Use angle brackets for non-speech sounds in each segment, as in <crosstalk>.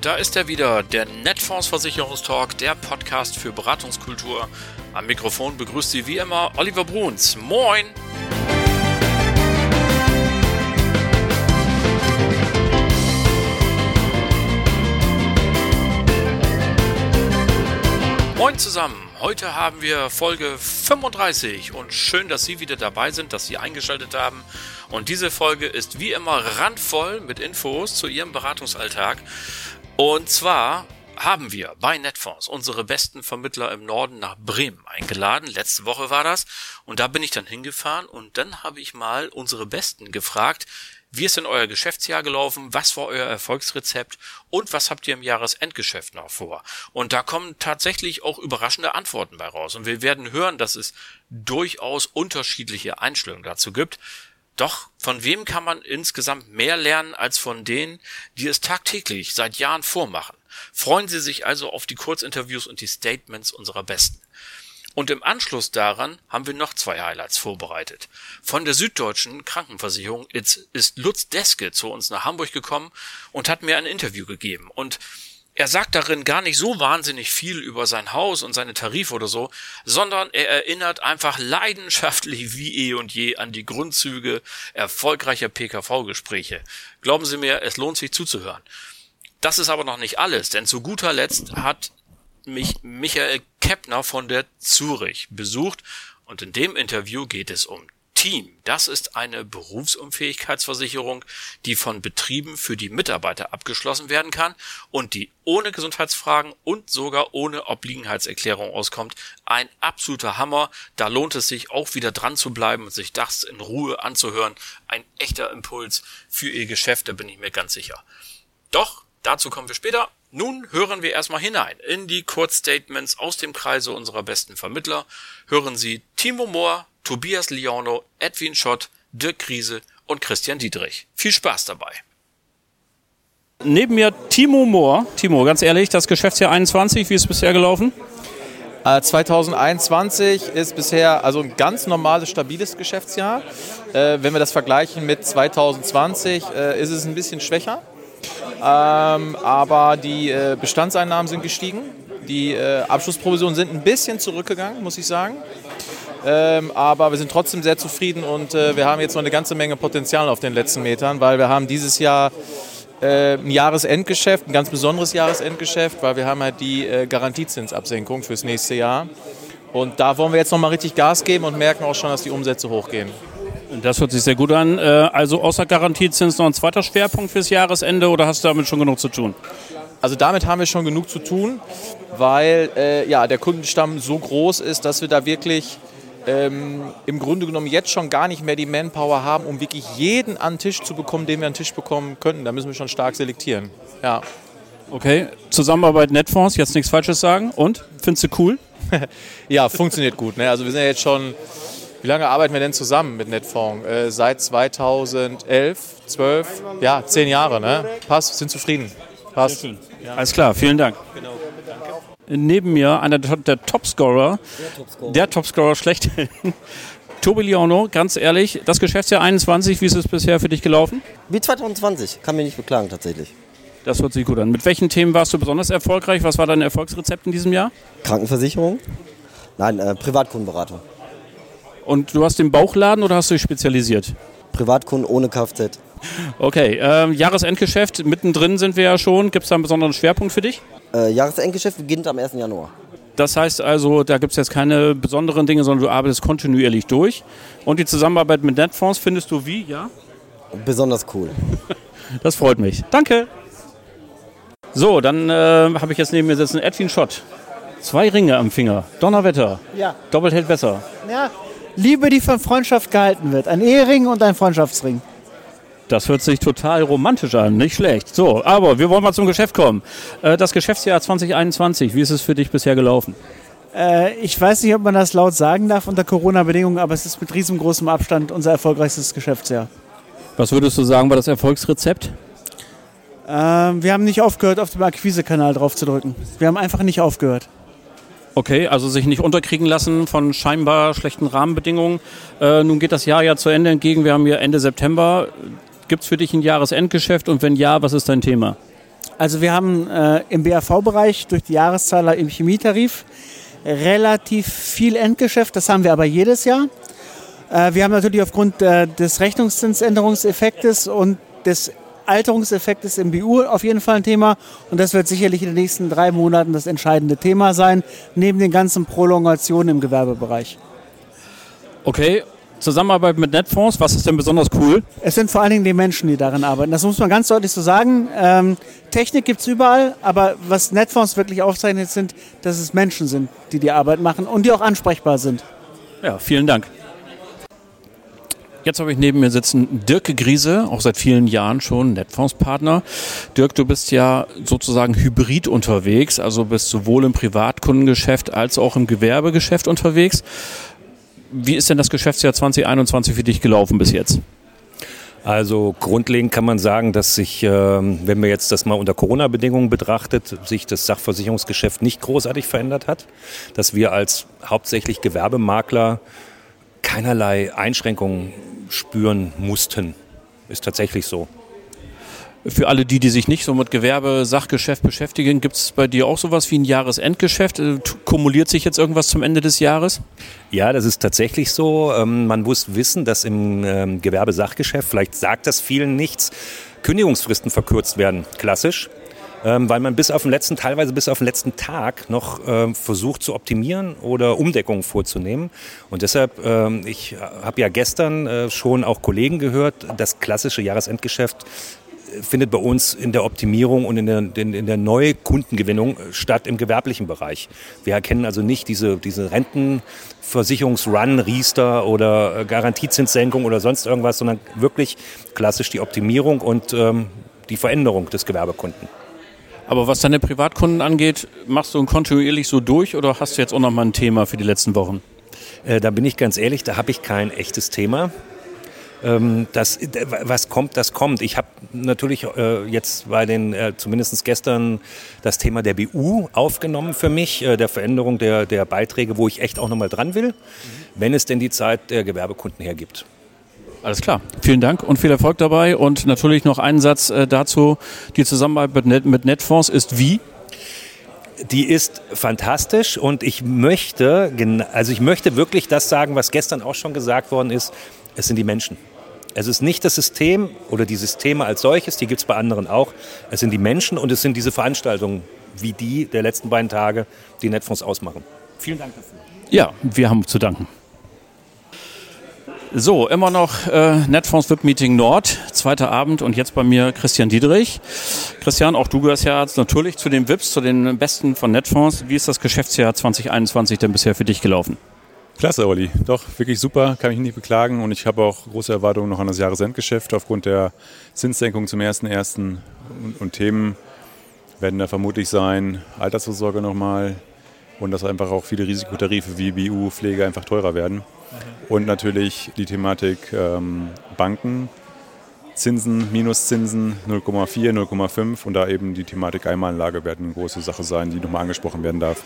Da ist er wieder, der Netfonds Versicherungstalk, der Podcast für Beratungskultur. Am Mikrofon begrüßt Sie wie immer Oliver Bruns. Moin! Moin zusammen! Heute haben wir Folge 35 und schön, dass Sie wieder dabei sind, dass Sie eingeschaltet haben. Und diese Folge ist wie immer randvoll mit Infos zu Ihrem Beratungsalltag. Und zwar haben wir bei Netfonds unsere besten Vermittler im Norden nach Bremen eingeladen. Letzte Woche war das. Und da bin ich dann hingefahren und dann habe ich mal unsere Besten gefragt, wie ist denn euer Geschäftsjahr gelaufen? Was war euer Erfolgsrezept? Und was habt ihr im Jahresendgeschäft noch vor? Und da kommen tatsächlich auch überraschende Antworten bei raus. Und wir werden hören, dass es durchaus unterschiedliche Einstellungen dazu gibt. Doch von wem kann man insgesamt mehr lernen als von denen, die es tagtäglich seit Jahren vormachen? Freuen Sie sich also auf die Kurzinterviews und die Statements unserer Besten. Und im Anschluss daran haben wir noch zwei Highlights vorbereitet. Von der Süddeutschen Krankenversicherung ist Lutz Deske zu uns nach Hamburg gekommen und hat mir ein Interview gegeben. Und er sagt darin gar nicht so wahnsinnig viel über sein Haus und seine Tarife oder so, sondern er erinnert einfach leidenschaftlich wie eh und je an die Grundzüge erfolgreicher PKV-Gespräche. Glauben Sie mir, es lohnt sich zuzuhören. Das ist aber noch nicht alles, denn zu guter Letzt hat mich Michael Keppner von der Zurich besucht und in dem Interview geht es um Team. Das ist eine Berufsunfähigkeitsversicherung, die von Betrieben für die Mitarbeiter abgeschlossen werden kann und die ohne Gesundheitsfragen und sogar ohne Obliegenheitserklärung auskommt. Ein absoluter Hammer. Da lohnt es sich auch wieder dran zu bleiben und sich das in Ruhe anzuhören. Ein echter Impuls für Ihr Geschäft, da bin ich mir ganz sicher. Doch, dazu kommen wir später. Nun hören wir erstmal hinein in die Kurzstatements aus dem Kreise unserer besten Vermittler. Hören Sie Timo Mohr, Tobias Liano, Edwin Schott, Dirk Krise und Christian Dietrich. Viel Spaß dabei. Neben mir Timo Mohr. Timo, ganz ehrlich, das Geschäftsjahr 21, wie ist es bisher gelaufen? 2021 äh, ist bisher also ein ganz normales, stabiles Geschäftsjahr. Äh, wenn wir das vergleichen mit 2020, äh, ist es ein bisschen schwächer. Ähm, aber die Bestandseinnahmen sind gestiegen. Die Abschlussprovisionen sind ein bisschen zurückgegangen, muss ich sagen. Ähm, aber wir sind trotzdem sehr zufrieden und äh, wir haben jetzt noch eine ganze Menge Potenzial auf den letzten Metern, weil wir haben dieses Jahr äh, ein Jahresendgeschäft, ein ganz besonderes Jahresendgeschäft, weil wir haben halt die äh, Garantiezinsabsenkung fürs nächste Jahr. Und da wollen wir jetzt nochmal richtig Gas geben und merken auch schon, dass die Umsätze hochgehen. Das hört sich sehr gut an. Äh, also außer Garantiezins noch ein zweiter Schwerpunkt fürs Jahresende oder hast du damit schon genug zu tun? Also damit haben wir schon genug zu tun, weil äh, ja, der Kundenstamm so groß ist, dass wir da wirklich ähm, im Grunde genommen jetzt schon gar nicht mehr die Manpower haben, um wirklich jeden an den Tisch zu bekommen, den wir an den Tisch bekommen könnten. Da müssen wir schon stark selektieren. Ja. Okay, Zusammenarbeit Netfonds, jetzt nichts Falsches sagen. Und? Findest du cool? <laughs> ja, funktioniert gut. Ne? Also wir sind ja jetzt schon wie lange arbeiten wir denn zusammen mit Netfonds? Äh, seit 2011, 12, ja, zehn Jahre. Ne? Passt, sind zufrieden. Passt. Ja. Alles klar, vielen Dank. Genau. Neben mir einer der, der Topscorer, der Topscorer schlechthin. <laughs> Tobi ganz ehrlich, das Geschäftsjahr 21, wie ist es bisher für dich gelaufen? Wie 2020, kann mich nicht beklagen tatsächlich. Das hört sich gut an. Mit welchen Themen warst du besonders erfolgreich? Was war dein Erfolgsrezept in diesem Jahr? Krankenversicherung? Nein, äh, Privatkundenberatung. Und du hast den Bauchladen oder hast du dich spezialisiert? Privatkunden ohne Kfz. Okay, äh, Jahresendgeschäft, mittendrin sind wir ja schon. Gibt es da einen besonderen Schwerpunkt für dich? Äh, Jahresendgeschäft beginnt am 1. Januar. Das heißt also, da gibt es jetzt keine besonderen Dinge, sondern du arbeitest kontinuierlich durch. Und die Zusammenarbeit mit Netfonds findest du wie, ja? Besonders cool. <laughs> Das freut mich. Danke. So, dann äh, habe ich jetzt neben mir sitzen Edwin Schott. Zwei Ringe am Finger. Donnerwetter. Ja. Doppelt hält besser. Ja, Liebe, die von Freundschaft gehalten wird. Ein Ehering und ein Freundschaftsring. Das hört sich total romantisch an, nicht schlecht. So, aber wir wollen mal zum Geschäft kommen. Äh, das Geschäftsjahr 2021, wie ist es für dich bisher gelaufen? Äh, ich weiß nicht, ob man das laut sagen darf unter Corona-Bedingungen, aber es ist mit riesengroßem Abstand unser erfolgreichstes Geschäftsjahr. Was würdest du sagen, war das Erfolgsrezept? Ähm, wir haben nicht aufgehört, auf dem Akquisekanal drauf zu drücken. Wir haben einfach nicht aufgehört. Okay, also sich nicht unterkriegen lassen von scheinbar schlechten Rahmenbedingungen. Äh, nun geht das Jahr ja zu Ende entgegen. Wir haben hier Ende September. Gibt es für dich ein Jahresendgeschäft und wenn ja, was ist dein Thema? Also wir haben äh, im BAV-Bereich durch die Jahreszahler im Chemietarif relativ viel Endgeschäft. Das haben wir aber jedes Jahr. Äh, wir haben natürlich aufgrund äh, des Rechnungszinsänderungseffektes und des Alterungseffektes im BU auf jeden Fall ein Thema. Und das wird sicherlich in den nächsten drei Monaten das entscheidende Thema sein, neben den ganzen Prolongationen im Gewerbebereich. Okay, Zusammenarbeit mit Netfonds, was ist denn besonders cool? Es sind vor allen Dingen die Menschen, die darin arbeiten. Das muss man ganz deutlich so sagen. Ähm, Technik gibt es überall, aber was Netfonds wirklich aufzeichnet, sind, dass es Menschen sind, die die Arbeit machen und die auch ansprechbar sind. Ja, vielen Dank. Jetzt habe ich neben mir sitzen Dirk Griese, auch seit vielen Jahren schon Netfonds-Partner. Dirk, du bist ja sozusagen hybrid unterwegs, also bist sowohl im Privatkundengeschäft als auch im Gewerbegeschäft unterwegs. Wie ist denn das Geschäftsjahr 2021 für dich gelaufen bis jetzt? Also grundlegend kann man sagen, dass sich, ähm, wenn man jetzt das mal unter Corona-Bedingungen betrachtet, sich das Sachversicherungsgeschäft nicht großartig verändert hat. Dass wir als hauptsächlich Gewerbemakler keinerlei Einschränkungen spüren mussten. Ist tatsächlich so. Für alle die, die sich nicht so mit Gewerbe, Sachgeschäft beschäftigen, gibt es bei dir auch sowas wie ein Jahresendgeschäft? Äh, kumuliert sich jetzt irgendwas zum Ende des Jahres? Ja, das ist tatsächlich so. Ähm, man muss wissen, dass im ähm, Gewerbesachgeschäft, vielleicht sagt das vielen nichts, Kündigungsfristen verkürzt werden. Klassisch. Ähm, weil man bis auf den letzten, teilweise bis auf den letzten Tag noch versucht zu optimieren oder Umdeckungen vorzunehmen. Und deshalb, ich habe ja gestern äh, schon auch Kollegen gehört, das klassische Jahresendgeschäft äh, findet bei uns in der Optimierung und in der, in, in der Neukundengewinnung statt im gewerblichen Bereich. Wir erkennen also nicht diese, diese Rentenversicherungsrun, Riester oder äh, Garantiezinssenkung oder sonst irgendwas, sondern wirklich klassisch die Optimierung und ähm, die Veränderung des Gewerbekunden. Aber was deine Privatkunden angeht, machst du kontinuierlich so durch oder hast du jetzt auch noch mal ein Thema für die letzten Wochen? Äh, da bin ich ganz ehrlich, da habe ich kein echtes Thema. Ähm, das, was kommt, das kommt. Ich habe natürlich äh, jetzt bei den, äh, zumindest gestern, das Thema der BU aufgenommen für mich, äh, der Veränderung der, der Beiträge, wo ich echt auch nochmal dran will, mhm. wenn es denn die Zeit der Gewerbekunden hergibt. Alles klar. Vielen Dank und viel Erfolg dabei. Und natürlich noch einen Satz äh, dazu. Die Zusammenarbeit mit, Net mit Netfonds ist wie? Die ist fantastisch und ich möchte, also ich möchte wirklich das sagen, was gestern auch schon gesagt worden ist. Es sind die Menschen. Es ist nicht das System oder die Systeme als solches, die gibt es bei anderen auch. Es sind die Menschen und es sind diese Veranstaltungen wie die der letzten beiden Tage, die Netfonds ausmachen. Vielen Dank dafür. Ja, wir haben zu danken. So, immer noch äh, Netfonds VIP Meeting Nord, zweiter Abend und jetzt bei mir Christian Diedrich. Christian, auch du gehörst ja natürlich zu den VIPs, zu den Besten von Netfonds. Wie ist das Geschäftsjahr 2021 denn bisher für dich gelaufen? Klasse, Olli. Doch, wirklich super, kann mich nicht beklagen und ich habe auch große Erwartungen noch an das Jahresendgeschäft aufgrund der Zinssenkung zum 1.1. Und, und Themen werden da vermutlich sein, Altersvorsorge nochmal und dass einfach auch viele Risikotarife wie BU, Pflege einfach teurer werden. Und natürlich die Thematik ähm, Banken, Zinsen, Minuszinsen 0,4, 0,5 und da eben die Thematik Einmalanlage werden eine große Sache sein, die nochmal angesprochen werden darf.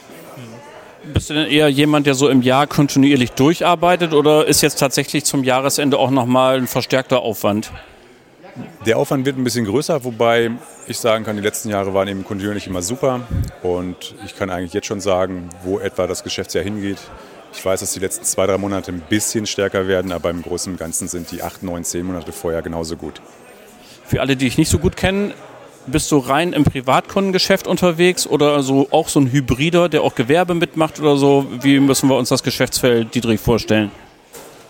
Bist du denn eher jemand, der so im Jahr kontinuierlich durcharbeitet oder ist jetzt tatsächlich zum Jahresende auch nochmal ein verstärkter Aufwand? Der Aufwand wird ein bisschen größer, wobei ich sagen kann, die letzten Jahre waren eben kontinuierlich immer super und ich kann eigentlich jetzt schon sagen, wo etwa das Geschäftsjahr hingeht. Ich weiß, dass die letzten zwei, drei Monate ein bisschen stärker werden, aber im Großen und Ganzen sind die acht, neun, zehn Monate vorher genauso gut. Für alle, die ich nicht so gut kenne, bist du rein im Privatkundengeschäft unterwegs oder so auch so ein Hybrider, der auch Gewerbe mitmacht oder so? Wie müssen wir uns das Geschäftsfeld Dietrich vorstellen?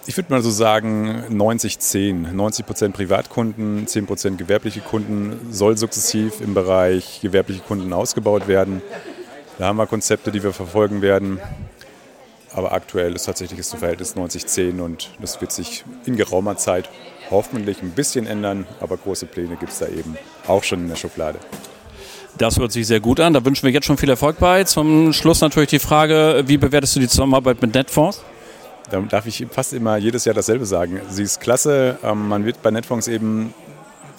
Ich würde mal so sagen 90-10. 90 Prozent Privatkunden, 10 Prozent gewerbliche Kunden soll sukzessiv im Bereich gewerbliche Kunden ausgebaut werden. Da haben wir Konzepte, die wir verfolgen werden. Aber aktuell ist tatsächlich das Verhältnis 90-10 und das wird sich in geraumer Zeit hoffentlich ein bisschen ändern, aber große Pläne gibt es da eben auch schon in der Schublade. Das hört sich sehr gut an. Da wünschen wir jetzt schon viel Erfolg bei. Zum Schluss natürlich die Frage, wie bewertest du die Zusammenarbeit mit Netfonds? Da darf ich fast immer jedes Jahr dasselbe sagen. Sie ist klasse. Ähm, man wird bei Netfonds eben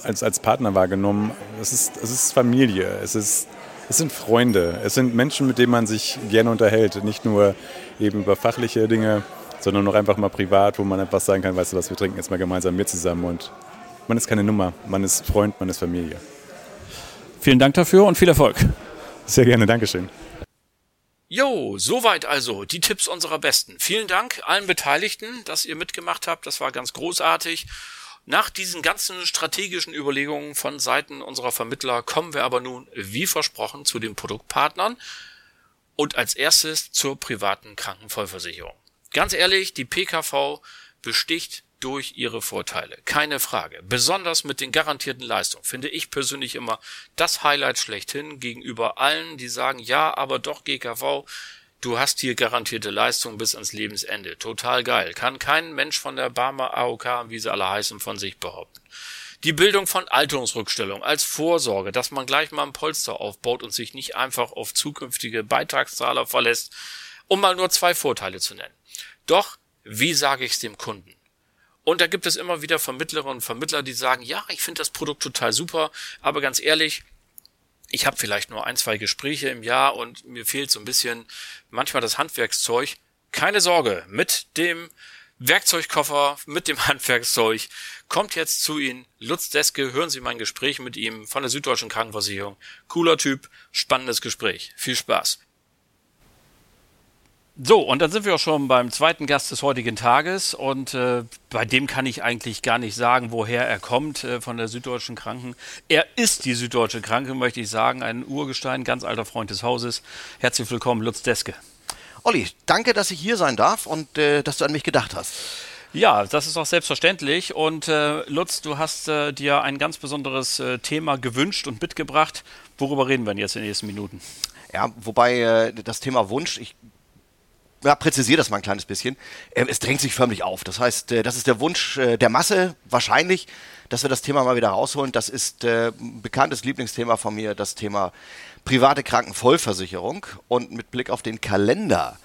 als, als Partner wahrgenommen. Es ist, es ist Familie. Es ist es sind Freunde, es sind Menschen, mit denen man sich gerne unterhält. Nicht nur eben über fachliche Dinge, sondern auch einfach mal privat, wo man einfach sagen kann, weißt du was, wir trinken jetzt mal gemeinsam mit zusammen. Und man ist keine Nummer, man ist Freund, man ist Familie. Vielen Dank dafür und viel Erfolg. Sehr gerne, Dankeschön. Jo, soweit also die Tipps unserer Besten. Vielen Dank allen Beteiligten, dass ihr mitgemacht habt. Das war ganz großartig. Nach diesen ganzen strategischen Überlegungen von Seiten unserer Vermittler kommen wir aber nun, wie versprochen, zu den Produktpartnern und als erstes zur privaten Krankenvollversicherung. Ganz ehrlich, die PKV besticht durch ihre Vorteile. Keine Frage. Besonders mit den garantierten Leistungen finde ich persönlich immer das Highlight schlechthin gegenüber allen, die sagen, ja, aber doch GKV, du hast hier garantierte Leistungen bis ans Lebensende. Total geil. Kann kein Mensch von der Barmer AOK, wie sie alle heißen, von sich behaupten. Die Bildung von Alterungsrückstellung als Vorsorge, dass man gleich mal ein Polster aufbaut und sich nicht einfach auf zukünftige Beitragszahler verlässt, um mal nur zwei Vorteile zu nennen. Doch, wie sage ich es dem Kunden? Und da gibt es immer wieder Vermittlerinnen und Vermittler, die sagen, ja, ich finde das Produkt total super, aber ganz ehrlich, ich habe vielleicht nur ein, zwei Gespräche im Jahr und mir fehlt so ein bisschen manchmal das Handwerkszeug. Keine Sorge, mit dem Werkzeugkoffer, mit dem <laughs> Handwerkszeug kommt jetzt zu Ihnen Lutz Deske. Hören Sie mein Gespräch mit ihm von der Süddeutschen Krankenversicherung. Cooler Typ, spannendes Gespräch. Viel Spaß. So, und dann sind wir auch schon beim zweiten Gast des heutigen Tages und äh, bei dem kann ich eigentlich gar nicht sagen, woher er kommt äh, von der Süddeutschen Kranken. Er ist die Süddeutsche Kranken, möchte ich sagen, ein Urgestein, ganz alter Freund des Hauses. Herzlich willkommen, Lutz Deske. Olli, danke, dass ich hier sein darf und äh, dass du an mich gedacht hast. Ja, das ist auch selbstverständlich. Und äh, Lutz, du hast äh, dir ein ganz besonderes äh, Thema gewünscht und mitgebracht. Worüber reden wir denn jetzt in den nächsten Minuten? Ja, wobei das Thema Wunsch, ich ja, präzisiere das mal ein kleines bisschen. Ähm, es drängt sich förmlich auf. Das heißt, äh, das ist der Wunsch äh, der Masse wahrscheinlich, dass wir das Thema mal wieder rausholen. Das ist äh, ein bekanntes Lieblingsthema von mir, das Thema private Krankenvollversicherung. Und mit Blick auf den Kalender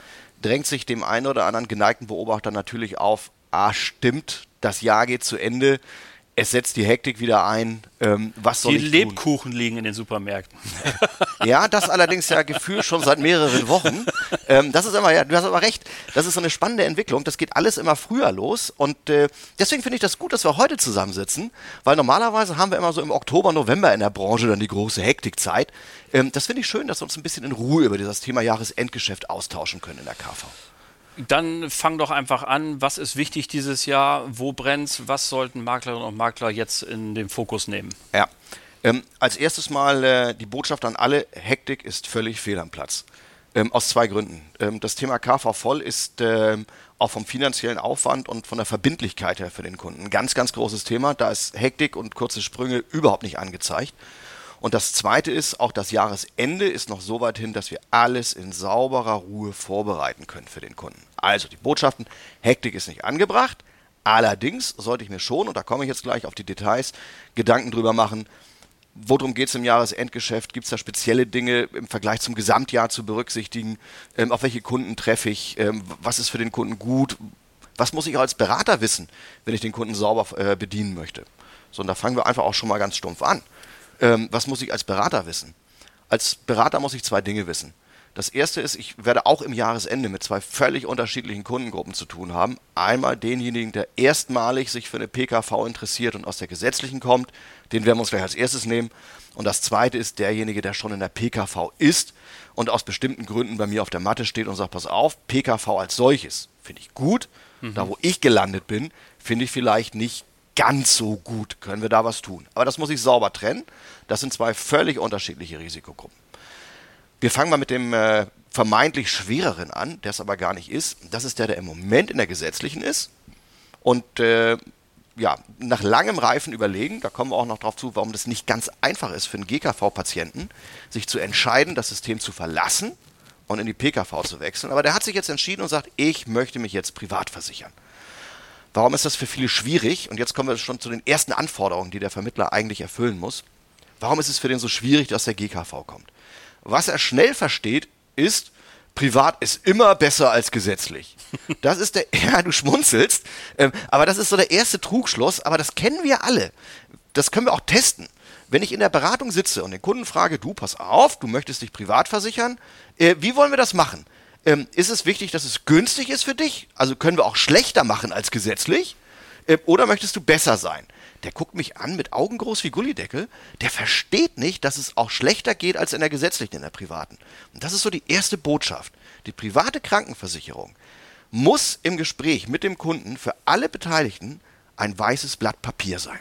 drängt sich dem einen oder anderen geneigten Beobachter natürlich auf, ah, stimmt, das Jahr geht zu Ende es setzt die Hektik wieder ein. Ähm, was soll die ich Lebkuchen tun? liegen in den Supermärkten. <laughs> Ja, das allerdings ja gefühlt schon seit mehreren Wochen. Ähm, das ist immer, ja, du hast aber recht, das ist so eine spannende Entwicklung. Das geht alles immer früher los. Und äh, deswegen finde ich das gut, dass wir heute zusammensitzen, weil normalerweise haben wir immer so im Oktober, November in der Branche dann die große Hektikzeit. Ähm, das finde ich schön, dass wir uns ein bisschen in Ruhe über dieses Thema Jahresendgeschäft austauschen können in der KV. Dann fang doch einfach an. Was ist wichtig dieses Jahr? Wo brennt's? Was sollten Maklerinnen und Makler jetzt in den Fokus nehmen? Ja. Ähm, als erstes mal äh, die Botschaft an alle: Hektik ist völlig fehl am Platz. Ähm, aus zwei Gründen. Ähm, das Thema KV voll ist ähm, auch vom finanziellen Aufwand und von der Verbindlichkeit her für den Kunden ein ganz, ganz großes Thema. Da ist Hektik und kurze Sprünge überhaupt nicht angezeigt. Und das Zweite ist, auch das Jahresende ist noch so weit hin, dass wir alles in sauberer Ruhe vorbereiten können für den Kunden. Also die Botschaften, Hektik ist nicht angebracht. Allerdings sollte ich mir schon, und da komme ich jetzt gleich auf die Details, Gedanken drüber machen, worum geht es im Jahresendgeschäft? Gibt es da spezielle Dinge im Vergleich zum Gesamtjahr zu berücksichtigen? Ähm, auf welche Kunden treffe ich? Ähm, was ist für den Kunden gut? Was muss ich auch als Berater wissen, wenn ich den Kunden sauber äh, bedienen möchte? So, und da fangen wir einfach auch schon mal ganz stumpf an. Ähm, was muss ich als Berater wissen? Als Berater muss ich zwei Dinge wissen. Das erste ist, ich werde auch im Jahresende mit zwei völlig unterschiedlichen Kundengruppen zu tun haben. Einmal denjenigen, der erstmalig sich für eine PKV interessiert und aus der gesetzlichen kommt, den werden wir uns gleich als erstes nehmen. Und das zweite ist derjenige, der schon in der PKV ist und aus bestimmten Gründen bei mir auf der Matte steht und sagt, pass auf, PKV als solches finde ich gut. Mhm. Da, wo ich gelandet bin, finde ich vielleicht nicht ganz so gut. Können wir da was tun? Aber das muss ich sauber trennen. Das sind zwei völlig unterschiedliche Risikogruppen. Wir fangen mal mit dem äh, vermeintlich schwereren an, der es aber gar nicht ist. Das ist der, der im Moment in der gesetzlichen ist. Und äh, ja, nach langem reifen Überlegen, da kommen wir auch noch drauf zu, warum das nicht ganz einfach ist für einen GKV-Patienten, sich zu entscheiden, das System zu verlassen und in die PKV zu wechseln. Aber der hat sich jetzt entschieden und sagt, ich möchte mich jetzt privat versichern. Warum ist das für viele schwierig? Und jetzt kommen wir schon zu den ersten Anforderungen, die der Vermittler eigentlich erfüllen muss. Warum ist es für den so schwierig, dass der GKV kommt? Was er schnell versteht, ist, privat ist immer besser als gesetzlich. <laughs> Das ist der, <laughs> ja, du schmunzelst, ähm, aber das ist so der erste Trugschluss, aber das kennen wir alle. Das können wir auch testen. Wenn ich in der Beratung sitze und den Kunden frage, du, pass auf, du möchtest dich privat versichern, äh, wie wollen wir das machen? Ähm, ist es wichtig, dass es günstig ist für dich? Also können wir auch schlechter machen als gesetzlich? Äh, oder möchtest du besser sein? der guckt mich an mit Augen groß wie Gullideckel, der versteht nicht, dass es auch schlechter geht als in der gesetzlichen, in der privaten. Und das ist so die erste Botschaft. Die private Krankenversicherung muss im Gespräch mit dem Kunden für alle Beteiligten ein weißes Blatt Papier sein.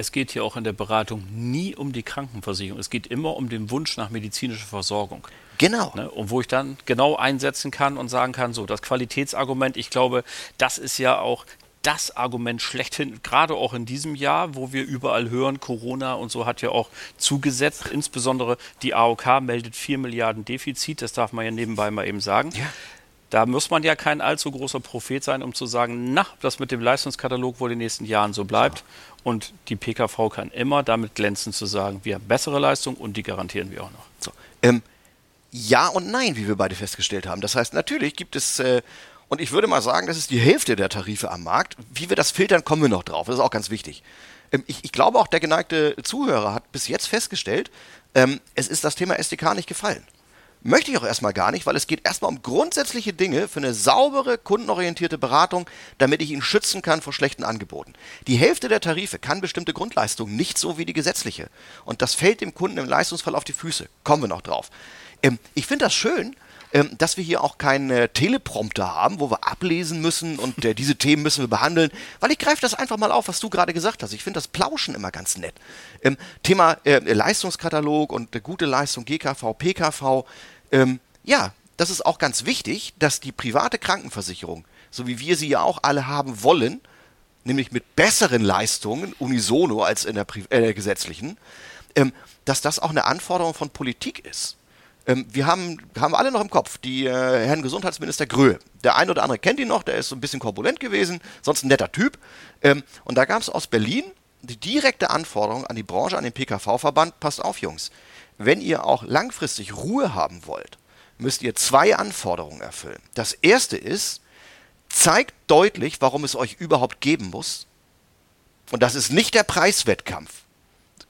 Es geht hier auch in der Beratung nie um die Krankenversicherung. Es geht immer um den Wunsch nach medizinischer Versorgung. Genau. Ne? Und wo ich dann genau einsetzen kann und sagen kann, so, das Qualitätsargument, ich glaube, das ist ja auch das Argument schlechthin, gerade auch in diesem Jahr, wo wir überall hören, Corona und so hat ja auch zugesetzt. Insbesondere die AOK meldet 4 Milliarden Defizit, das darf man ja nebenbei mal eben sagen. Ja. Da muss man ja kein allzu großer Prophet sein, um zu sagen, na, das mit dem Leistungskatalog wohl in den nächsten Jahren so bleibt. Und die PKV kann immer damit glänzen zu sagen, wir haben bessere Leistung und die garantieren wir auch noch. So, ähm, ja und nein, wie wir beide festgestellt haben. Das heißt, natürlich gibt es, äh, und ich würde mal sagen, das ist die Hälfte der Tarife am Markt. Wie wir das filtern, kommen wir noch drauf. Das ist auch ganz wichtig. Ähm, ich, ich, glaube auch, der geneigte Zuhörer hat bis jetzt festgestellt, ähm, es ist das Thema SDK nicht gefallen. Möchte ich auch erstmal gar nicht, weil es geht erstmal um grundsätzliche Dinge für eine saubere, kundenorientierte Beratung, damit ich ihn schützen kann vor schlechten Angeboten. Die Hälfte der Tarife kann bestimmte Grundleistungen nicht so wie die gesetzliche. Und das fällt dem Kunden im Leistungsfall auf die Füße. Kommen wir noch drauf. Ähm, ich finde das schön, ähm, dass wir hier auch keinen äh, Teleprompter haben, wo wir ablesen müssen und äh, diese <laughs> Themen müssen wir behandeln, weil ich greife das einfach mal auf, was du gerade gesagt hast. Ich finde das Plauschen immer ganz nett. Ähm, Thema äh, Leistungskatalog und äh, gute Leistung GKV, PKV. Ähm, ja, das ist auch ganz wichtig, dass die private Krankenversicherung, so wie wir sie ja auch alle haben wollen, nämlich mit besseren Leistungen, unisono als in der, Pri äh, gesetzlichen, ähm, dass das auch eine Anforderung von Politik ist. Ähm, wir haben, haben alle noch im Kopf, die äh, Herrn Gesundheitsminister Gröhe. Der eine oder andere kennt ihn noch, der ist so ein bisschen korpulent gewesen, sonst ein netter Typ. Ähm, und da gab es aus Berlin die direkte Anforderung an die Branche, an den PKV-Verband, passt auf, Jungs, wenn ihr auch langfristig Ruhe haben wollt, müsst ihr zwei Anforderungen erfüllen. Das erste ist, zeigt deutlich, warum es euch überhaupt geben muss. Und das ist nicht der Preiswettkampf.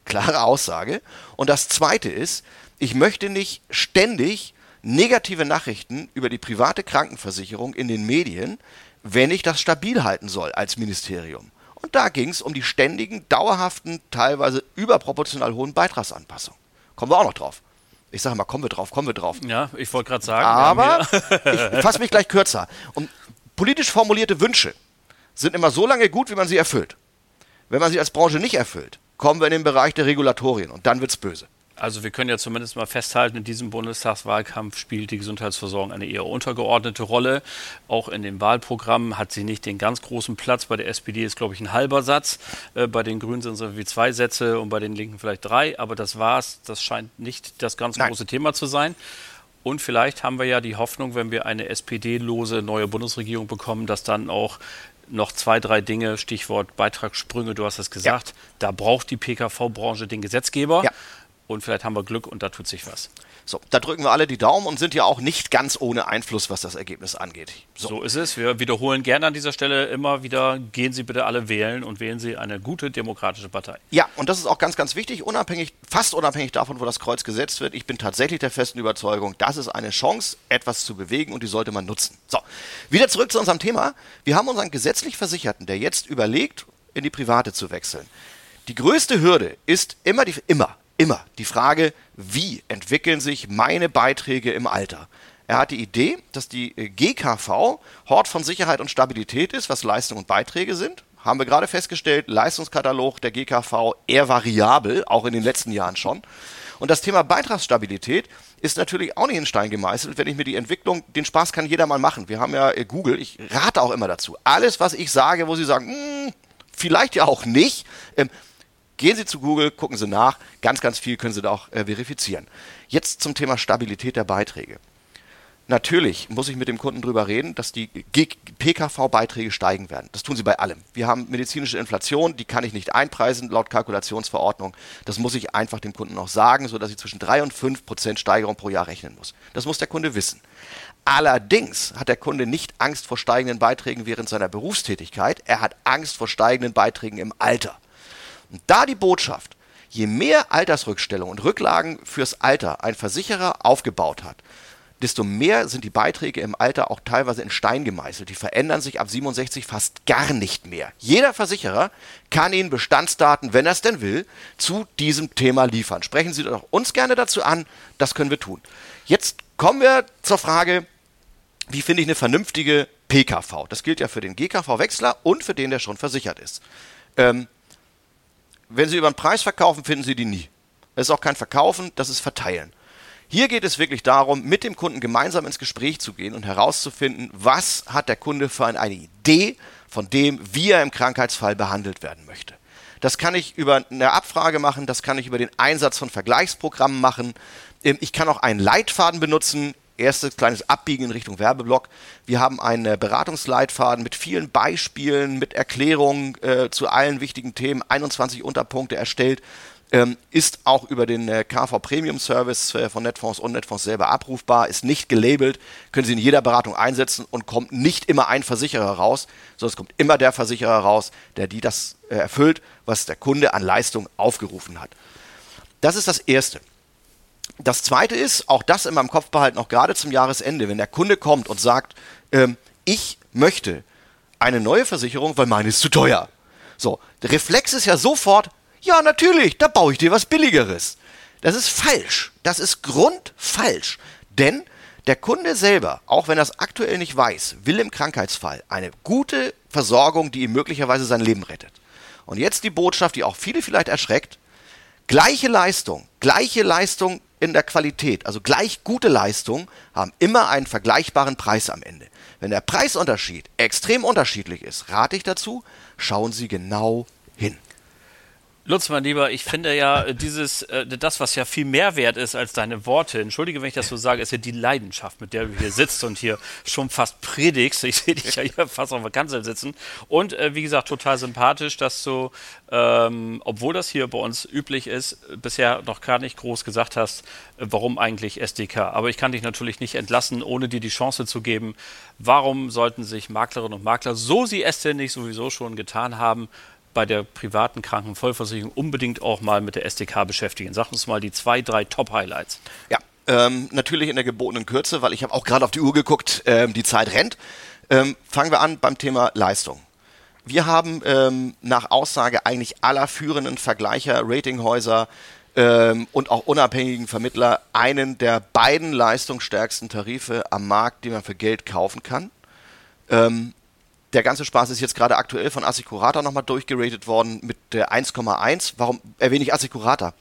Klare Aussage. Und das zweite ist, ich möchte nicht ständig negative Nachrichten über die private Krankenversicherung in den Medien, wenn ich das stabil halten soll als Ministerium. Und da ging es um die ständigen, dauerhaften, teilweise überproportional hohen Beitragsanpassungen. Kommen wir auch noch drauf. Ich sage mal, kommen wir drauf, kommen wir drauf. Ja, ich wollte gerade sagen. Aber <laughs> ich fasse mich gleich kürzer. Und politisch formulierte Wünsche sind immer so lange gut, wie man sie erfüllt. Wenn man sie als Branche nicht erfüllt, kommen wir in den Bereich der Regulatorien und dann wird es böse. Also wir können ja zumindest mal festhalten, in diesem Bundestagswahlkampf spielt die Gesundheitsversorgung eine eher untergeordnete Rolle. Auch in den Wahlprogrammen hat sie nicht den ganz großen Platz. Bei der SPD ist, glaube ich, ein halber Satz. Äh, bei den Grünen sind es wie zwei Sätze und bei den Linken vielleicht drei. Aber das war's. Das scheint nicht das ganz Nein. große Thema zu sein. Und vielleicht haben wir ja die Hoffnung, wenn wir eine SPD-lose neue Bundesregierung bekommen, dass dann auch noch zwei, drei Dinge, Stichwort Beitragssprünge, du hast es gesagt, ja. da braucht die PKV-Branche den Gesetzgeber. Ja und vielleicht haben wir Glück und da tut sich was. So, da drücken wir alle die Daumen und sind ja auch nicht ganz ohne Einfluss, was das Ergebnis angeht. So. so. ist es. Wir wiederholen gerne an dieser Stelle immer wieder, gehen Sie bitte alle wählen und wählen Sie eine gute demokratische Partei. Ja, und das ist auch ganz, ganz wichtig, unabhängig, fast unabhängig davon, wo das Kreuz gesetzt wird. Ich bin tatsächlich der festen Überzeugung, das ist eine Chance, etwas zu bewegen und die sollte man nutzen. So, wieder zurück zu unserem Thema. Wir haben unseren gesetzlich Versicherten, der jetzt überlegt, in die Private zu wechseln. Die größte Hürde ist immer die, immer immer die Frage, wie entwickeln sich meine Beiträge im Alter? Er hat die Idee, dass die äh, GKV Hort von Sicherheit und Stabilität ist, was Leistungen und Beiträge sind. Haben wir gerade festgestellt, Leistungskatalog der GKV eher variabel, auch in den letzten Jahren schon. Und das Thema Beitragsstabilität ist natürlich auch nicht in Stein gemeißelt, wenn ich mir die Entwicklung, den Spaß kann jeder mal machen. Wir haben ja äh, Google, ich rate auch immer dazu. Alles, was ich sage, wo Sie sagen, hm, vielleicht ja auch nicht, ähm, Gehen Sie zu Google, gucken Sie nach. Ganz, ganz viel können Sie da auch äh, verifizieren. Jetzt zum Thema Stabilität der Beiträge. Natürlich muss ich mit dem Kunden darüber reden, dass die PKV-Beiträge steigen werden. Das tun sie bei allem. Wir haben medizinische Inflation, die kann ich nicht einpreisen laut Kalkulationsverordnung. Das muss ich einfach dem Kunden auch sagen, sodass ich zwischen 3 und 5 Prozent Steigerung pro Jahr rechnen muss. Das muss der Kunde wissen. Allerdings hat der Kunde nicht Angst vor steigenden Beiträgen während seiner Berufstätigkeit, er hat Angst vor steigenden Beiträgen im Alter. Und da die Botschaft, je mehr Altersrückstellung und Rücklagen fürs Alter ein Versicherer aufgebaut hat, desto mehr sind die Beiträge im Alter auch teilweise in Stein gemeißelt. Die verändern sich ab 67 fast gar nicht mehr. Jeder Versicherer kann Ihnen Bestandsdaten, wenn er es denn will, zu diesem Thema liefern. Sprechen Sie doch uns gerne dazu an, das können wir tun. Jetzt kommen wir zur Frage, wie finde ich eine vernünftige PKV? Das gilt ja für den GKV-Wechsler und für den, der schon versichert ist. Ähm, wenn Sie über den Preis verkaufen, finden Sie die nie. Das ist auch kein Verkaufen, das ist Verteilen. Hier geht es wirklich darum, mit dem Kunden gemeinsam ins Gespräch zu gehen und herauszufinden, was hat der Kunde für eine Idee von dem, wie er im Krankheitsfall behandelt werden möchte. Das kann ich über eine Abfrage machen, das kann ich über den Einsatz von Vergleichsprogrammen machen. Ähm, ich kann auch einen Leitfaden benutzen. Erstes kleines Abbiegen in Richtung Werbeblock. Wir haben einen Beratungsleitfaden mit vielen Beispielen, mit Erklärungen äh, zu allen wichtigen Themen, 21 Unterpunkte erstellt, ähm, ist auch über den äh, KV Premium Service äh, von Netfonds und Netfonds selber abrufbar, ist nicht gelabelt, können Sie in jeder Beratung einsetzen und kommt nicht immer ein Versicherer raus, sondern es kommt immer der Versicherer raus, der die das äh, erfüllt, was der Kunde an Leistung aufgerufen hat. Das ist das Erste. Das Zweite ist, auch das in meinem Kopf behalten, auch gerade zum Jahresende, wenn der Kunde kommt und sagt, ähm, ich möchte eine neue Versicherung, weil meine ist zu teuer. So, der Reflex ist ja sofort, ja, natürlich, da baue ich dir was Billigeres. Das ist falsch. Das ist grundfalsch. Denn der Kunde selber, auch wenn er es aktuell nicht weiß, will im Krankheitsfall eine gute Versorgung, die ihm möglicherweise sein Leben rettet. Und jetzt die Botschaft, die auch viele vielleicht erschreckt. Gleiche Leistung, gleiche Leistung in der Qualität, also gleich gute Leistung, haben immer einen vergleichbaren Preis am Ende. Wenn der Preisunterschied extrem unterschiedlich ist, rate ich dazu, schauen Sie genau hin. Lutz, mein Lieber, ich finde ja äh, dieses, äh, das, was ja viel mehr wert ist als deine Worte, entschuldige, wenn ich das so sage, ist ja die Leidenschaft, mit der du hier sitzt und hier schon fast predigst. Ich sehe dich ja hier fast auf der Kanzel sitzen. Und äh, wie gesagt, total sympathisch, dass du, ähm, obwohl das hier bei uns üblich ist, bisher noch gar nicht groß gesagt hast, äh, warum eigentlich SDK. Aber ich kann dich natürlich nicht entlassen, ohne dir die Chance zu geben, warum sollten sich Maklerinnen und Makler, so sie es denn nicht sowieso schon getan haben, bei der privaten Krankenvollversicherung unbedingt auch mal mit der SDK beschäftigen. Sag uns mal die zwei, drei Top-Highlights. Ja, ähm, natürlich in der gebotenen Kürze, weil ich habe auch gerade auf die Uhr geguckt, ähm, die Zeit rennt. Ähm, fangen wir an beim Thema Leistung. Wir haben ähm, nach Aussage eigentlich aller führenden Vergleicher, Ratinghäuser ähm, und auch unabhängigen Vermittler einen der beiden leistungsstärksten Tarife am Markt, die man für Geld kaufen kann. Ähm, der ganze Spaß ist jetzt gerade aktuell von Assicurata nochmal durchgeratet worden mit der 1,1. Warum erwähne ich Assicurata?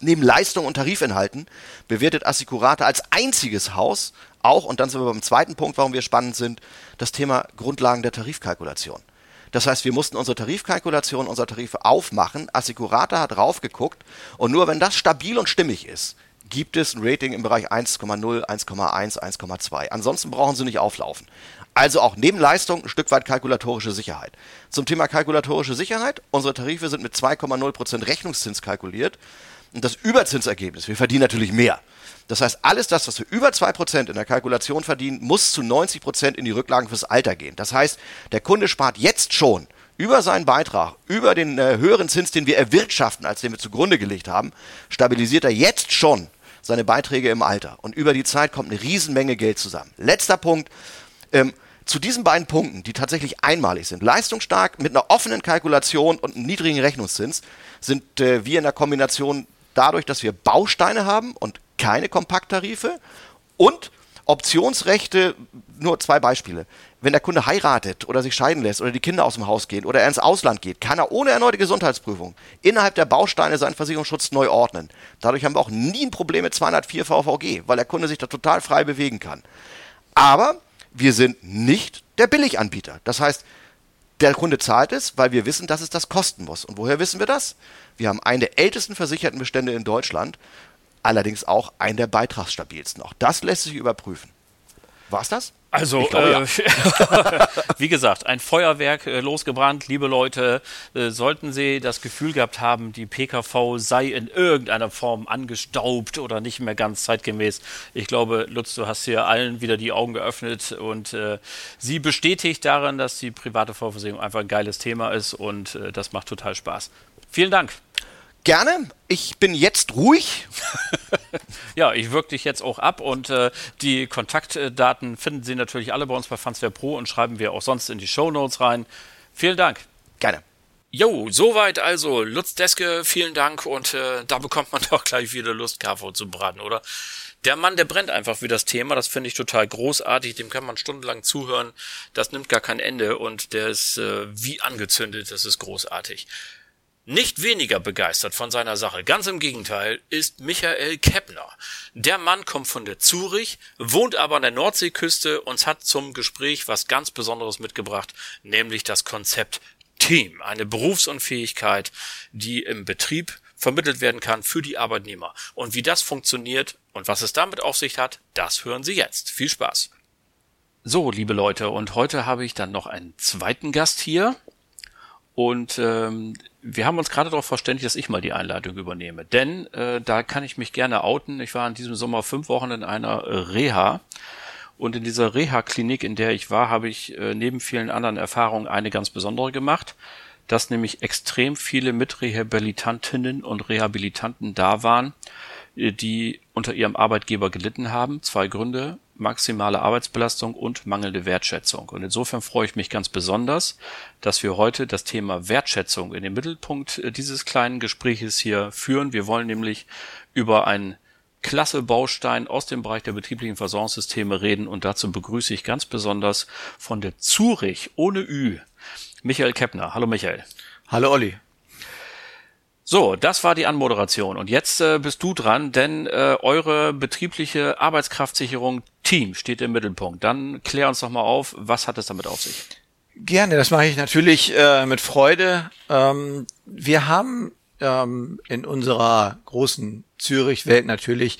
Neben Leistung und Tarifinhalten bewertet Assicurata als einziges Haus auch, und dann sind wir beim zweiten Punkt, warum wir spannend sind, das Thema Grundlagen der Tarifkalkulation. Das heißt, wir mussten unsere Tarifkalkulation, unsere Tarife aufmachen. Assicurata hat raufgeguckt und nur wenn das stabil und stimmig ist, gibt es ein Rating im Bereich 1,0, 1,1, 1,2. Ansonsten brauchen Sie nicht auflaufen. Also auch neben Leistung ein Stück weit kalkulatorische Sicherheit. Zum Thema kalkulatorische Sicherheit, unsere Tarife sind mit 2,0% Rechnungszins kalkuliert. Und das Überzinsergebnis, wir verdienen natürlich mehr. Das heißt, alles das, was wir über 2% in der Kalkulation verdienen, muss zu 90% in die Rücklagen fürs Alter gehen. Das heißt, der Kunde spart jetzt schon über seinen Beitrag, über den äh, höheren Zins, den wir erwirtschaften, als den wir zugrunde gelegt haben, stabilisiert er jetzt schon seine Beiträge im Alter. Und über die Zeit kommt eine Riesenmenge Geld zusammen. Letzter Punkt. Ähm, zu diesen beiden Punkten, die tatsächlich einmalig sind, leistungsstark mit einer offenen Kalkulation und einem niedrigen Rechnungszins, sind äh, wir in der Kombination dadurch, dass wir Bausteine haben und keine Kompakttarife und Optionsrechte, nur zwei Beispiele. Wenn der Kunde heiratet oder sich scheiden lässt oder die Kinder aus dem Haus gehen oder er ins Ausland geht, kann er ohne erneute Gesundheitsprüfung innerhalb der Bausteine seinen Versicherungsschutz neu ordnen. Dadurch haben wir auch nie ein Problem mit 204 VVG, weil der Kunde sich da total frei bewegen kann. Aber wir sind nicht der Billiganbieter. Das heißt, der Kunde zahlt es, weil wir wissen, dass es das kosten muss. Und woher wissen wir das? Wir haben einen der ältesten versicherten Bestände in Deutschland, allerdings auch einen der beitragsstabilsten. Auch das lässt sich überprüfen. War's das? Also, glaube, äh, ja. <laughs> wie gesagt, ein Feuerwerk äh, losgebrannt. Liebe Leute, äh, sollten Sie das Gefühl gehabt haben, die PKV sei in irgendeiner Form angestaubt oder nicht mehr ganz zeitgemäß. Ich glaube, Lutz, du hast hier allen wieder die Augen geöffnet und äh, sie bestätigt darin, dass die private Vorversicherung einfach ein geiles Thema ist und äh, das macht total Spaß. Vielen Dank. Gerne. Ich bin jetzt ruhig. <laughs> <laughs> Ja, ich wirke dich jetzt auch ab und äh, die Kontaktdaten finden Sie natürlich alle bei uns bei Fansware Pro und schreiben wir auch sonst in die Show Notes rein. Vielen Dank. Gerne. Jo, soweit also Lutz Deske, vielen Dank und äh, da bekommt man <laughs> doch gleich wieder Lust, KV zu braten, oder? Der Mann, der brennt einfach für das Thema, das finde ich total großartig, dem kann man stundenlang zuhören, das nimmt gar kein Ende und der ist äh, wie angezündet, das ist großartig. Nicht weniger begeistert von seiner Sache, ganz im Gegenteil, ist Michael Keppner. Der Mann kommt von der Zurich, wohnt aber an der Nordseeküste und hat zum Gespräch was ganz Besonderes mitgebracht, nämlich das Konzept Team, eine Berufsunfähigkeit, die im Betrieb vermittelt werden kann für die Arbeitnehmer. Und wie das funktioniert und was es damit auf sich hat, das hören Sie jetzt. Viel Spaß. So, liebe Leute, und heute habe ich dann noch einen zweiten Gast hier. Und ähm, wir haben uns gerade darauf verständigt, dass ich mal die Einleitung übernehme. Denn äh, da kann ich mich gerne outen. Ich war in diesem Sommer fünf Wochen in einer äh, Reha. Und in dieser Reha-Klinik, in der ich war, habe ich äh, neben vielen anderen Erfahrungen eine ganz besondere gemacht, dass nämlich extrem viele Mitrehabilitantinnen und Rehabilitanten da waren, äh, die unter ihrem Arbeitgeber gelitten haben. Zwei Gründe maximale Arbeitsbelastung und mangelnde Wertschätzung. Und insofern freue ich mich ganz besonders, dass wir heute das Thema Wertschätzung in den Mittelpunkt äh, dieses kleinen Gespräches hier führen. Wir wollen nämlich über einen klasse Baustein aus dem Bereich der betrieblichen Versorgungssysteme reden und dazu begrüße ich ganz besonders von der Zurich ohne Ü Michael Keppner. Hallo Michael. Hallo Olli. So, das war die Anmoderation. Und jetzt äh, bist du dran, denn äh, eure betriebliche Arbeitskraftsicherung Team steht im Mittelpunkt. Dann klär uns doch mal auf, was hat es damit auf sich? Gerne, das mache ich natürlich äh, mit Freude. Ähm, wir haben ähm, in unserer großen Zürich-Welt natürlich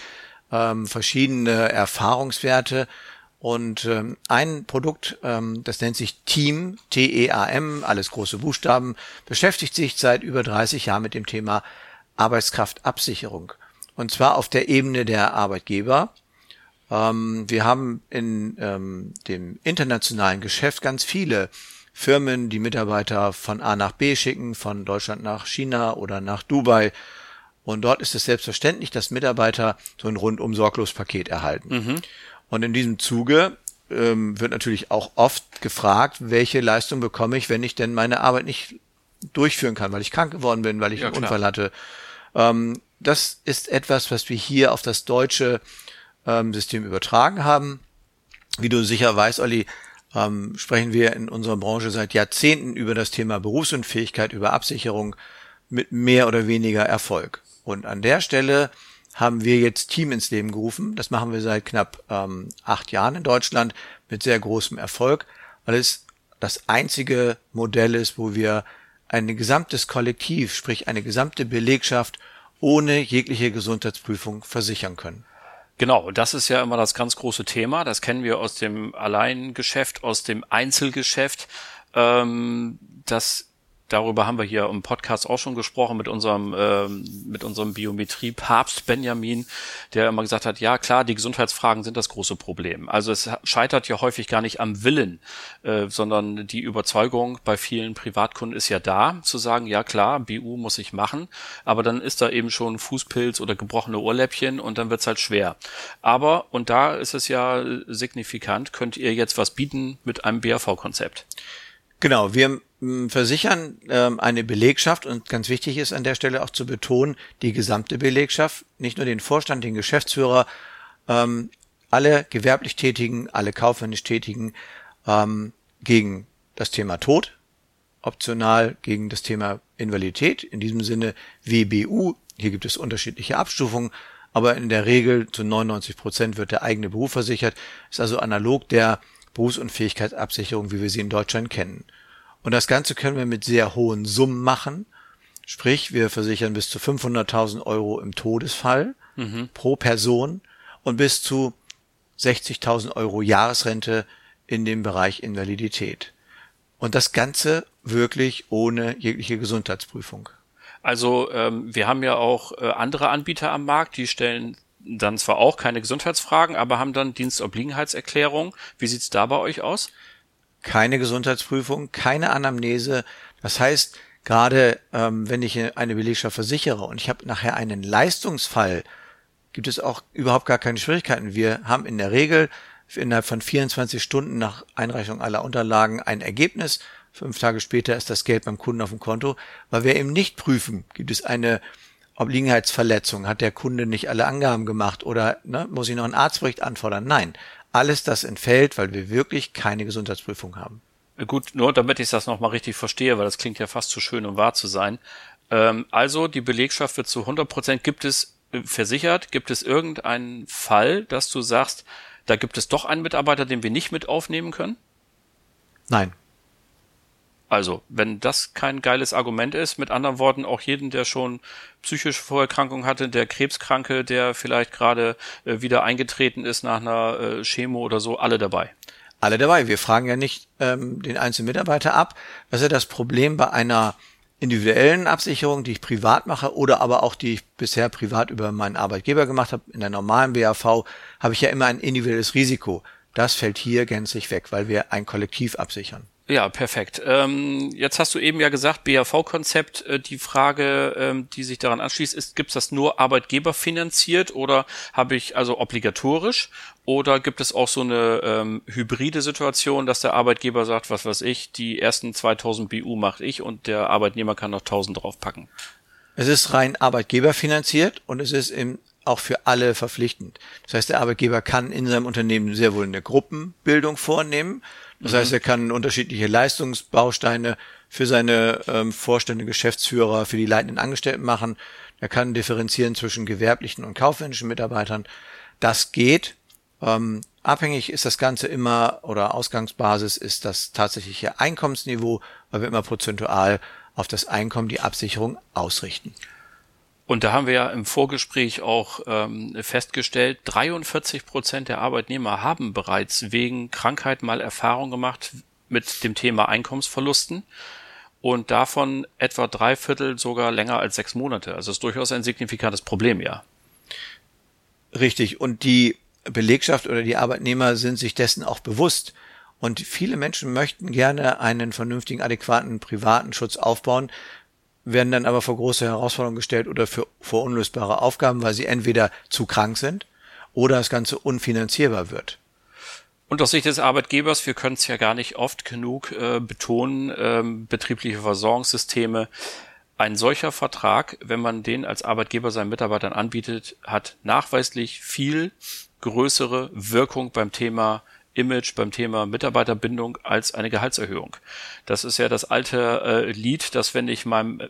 ähm, verschiedene Erfahrungswerte und ähm, ein Produkt, ähm, das nennt sich Team, T-E-A-M, alles große Buchstaben, beschäftigt sich seit über 30 Jahren mit dem Thema Arbeitskraftabsicherung. Und zwar auf der Ebene der Arbeitgeber. Ähm, wir haben in ähm, dem internationalen Geschäft ganz viele Firmen, die Mitarbeiter von A nach B schicken, von Deutschland nach China oder nach Dubai. Und dort ist es selbstverständlich, dass Mitarbeiter so ein rundum sorglos Paket erhalten. Mhm. Und in diesem Zuge ähm, wird natürlich auch oft gefragt, welche Leistung bekomme ich, wenn ich denn meine Arbeit nicht durchführen kann, weil ich krank geworden bin, weil ich ja, einen klar. Unfall hatte. Ähm, das ist etwas, was wir hier auf das deutsche ähm, System übertragen haben. Wie du sicher weißt, Olli, ähm, sprechen wir in unserer Branche seit Jahrzehnten über das Thema Berufsunfähigkeit, über Absicherung mit mehr oder weniger Erfolg. Und an der Stelle haben wir jetzt Team ins Leben gerufen. Das machen wir seit knapp ähm, acht Jahren in Deutschland mit sehr großem Erfolg, weil es das einzige Modell ist, wo wir ein gesamtes Kollektiv, sprich eine gesamte Belegschaft ohne jegliche Gesundheitsprüfung versichern können. Genau, das ist ja immer das ganz große Thema. Das kennen wir aus dem Alleingeschäft, aus dem Einzelgeschäft. Ähm, das darüber haben wir hier im Podcast auch schon gesprochen mit unserem ähm, mit unserem Biometrie Papst Benjamin, der immer gesagt hat, ja klar, die Gesundheitsfragen sind das große Problem. Also es scheitert ja häufig gar nicht am Willen, äh, sondern die Überzeugung bei vielen Privatkunden ist ja da, zu sagen, ja klar, BU muss ich machen, aber dann ist da eben schon Fußpilz oder gebrochene Ohrläppchen und dann wird's halt schwer. Aber und da ist es ja signifikant, könnt ihr jetzt was bieten mit einem BAV-Konzept. Genau, wir versichern ähm, eine Belegschaft und ganz wichtig ist an der Stelle auch zu betonen, die gesamte Belegschaft, nicht nur den Vorstand, den Geschäftsführer, ähm, alle gewerblich Tätigen, alle kaufmännisch Tätigen ähm, gegen das Thema Tod, optional gegen das Thema Invalidität, in diesem Sinne WBU. Hier gibt es unterschiedliche Abstufungen, aber in der Regel zu 99 Prozent wird der eigene Beruf versichert, ist also analog der Berufsunfähigkeitsabsicherung, wie wir sie in Deutschland kennen. Und das Ganze können wir mit sehr hohen Summen machen. Sprich, wir versichern bis zu 500.000 Euro im Todesfall mhm. pro Person und bis zu 60.000 Euro Jahresrente in dem Bereich Invalidität. Und das Ganze wirklich ohne jegliche Gesundheitsprüfung. Also ähm, wir haben ja auch äh, andere Anbieter am Markt, die stellen dann zwar auch keine Gesundheitsfragen, aber haben dann Dienstobliegenheitserklärung. Wie sieht's da bei euch aus? keine Gesundheitsprüfung, keine Anamnese. Das heißt, gerade ähm, wenn ich eine Belegschaft versichere und ich habe nachher einen Leistungsfall gibt es auch überhaupt gar keine Schwierigkeiten. Wir haben in der Regel innerhalb von 24 Stunden nach Einreichung aller Unterlagen ein Ergebnis. Fünf Tage später ist das Geld beim Kunden auf dem Konto, weil wir eben nicht prüfen, gibt es eine Obliegenheitsverletzung, hat der Kunde nicht alle Angaben gemacht oder ne, muss ich noch einen Arztbericht anfordern? Nein, alles das entfällt, weil wir wirklich keine Gesundheitsprüfung haben. Gut, nur damit ich das nochmal richtig verstehe, weil das klingt ja fast zu schön, um wahr zu sein. Ähm, also die Belegschaft wird zu 100 Prozent, gibt es äh, versichert, gibt es irgendeinen Fall, dass du sagst, da gibt es doch einen Mitarbeiter, den wir nicht mit aufnehmen können? Nein. Also, wenn das kein geiles Argument ist, mit anderen Worten, auch jeden, der schon psychische Vorerkrankung hatte, der Krebskranke, der vielleicht gerade äh, wieder eingetreten ist nach einer äh, Chemo oder so, alle dabei. Alle dabei. Wir fragen ja nicht ähm, den einzelnen Mitarbeiter ab. Ist ja das Problem bei einer individuellen Absicherung, die ich privat mache oder aber auch die ich bisher privat über meinen Arbeitgeber gemacht habe. In der normalen BAV habe ich ja immer ein individuelles Risiko. Das fällt hier gänzlich weg, weil wir ein Kollektiv absichern. Ja, perfekt. Ähm, jetzt hast du eben ja gesagt, BAV-Konzept, äh, die Frage, ähm, die sich daran anschließt, ist, gibt es das nur Arbeitgeber finanziert oder habe ich also obligatorisch oder gibt es auch so eine ähm, hybride Situation, dass der Arbeitgeber sagt, was weiß ich, die ersten 2000 BU mache ich und der Arbeitnehmer kann noch 1000 draufpacken? Es ist rein Arbeitgeber finanziert und es ist im auch für alle verpflichtend. Das heißt, der Arbeitgeber kann in seinem Unternehmen sehr wohl eine Gruppenbildung vornehmen. Das mhm. heißt, er kann unterschiedliche Leistungsbausteine für seine ähm, Vorstände, Geschäftsführer, für die leitenden Angestellten machen. Er kann differenzieren zwischen gewerblichen und kaufmännischen Mitarbeitern. Das geht. Ähm, abhängig ist das Ganze immer oder Ausgangsbasis ist das tatsächliche Einkommensniveau, weil wir immer prozentual auf das Einkommen die Absicherung ausrichten. Und da haben wir ja im Vorgespräch auch ähm, festgestellt, 43 Prozent der Arbeitnehmer haben bereits wegen Krankheit mal Erfahrung gemacht mit dem Thema Einkommensverlusten und davon etwa drei Viertel sogar länger als sechs Monate. Also ist durchaus ein signifikantes Problem, ja. Richtig. Und die Belegschaft oder die Arbeitnehmer sind sich dessen auch bewusst. Und viele Menschen möchten gerne einen vernünftigen, adäquaten privaten Schutz aufbauen, werden dann aber vor große Herausforderungen gestellt oder für, vor unlösbare Aufgaben, weil sie entweder zu krank sind oder das Ganze unfinanzierbar wird. Und aus Sicht des Arbeitgebers, wir können es ja gar nicht oft genug äh, betonen, ähm, betriebliche Versorgungssysteme, ein solcher Vertrag, wenn man den als Arbeitgeber seinen Mitarbeitern anbietet, hat nachweislich viel größere Wirkung beim Thema Image beim Thema Mitarbeiterbindung als eine Gehaltserhöhung. Das ist ja das alte äh, Lied, dass wenn ich meinem äh,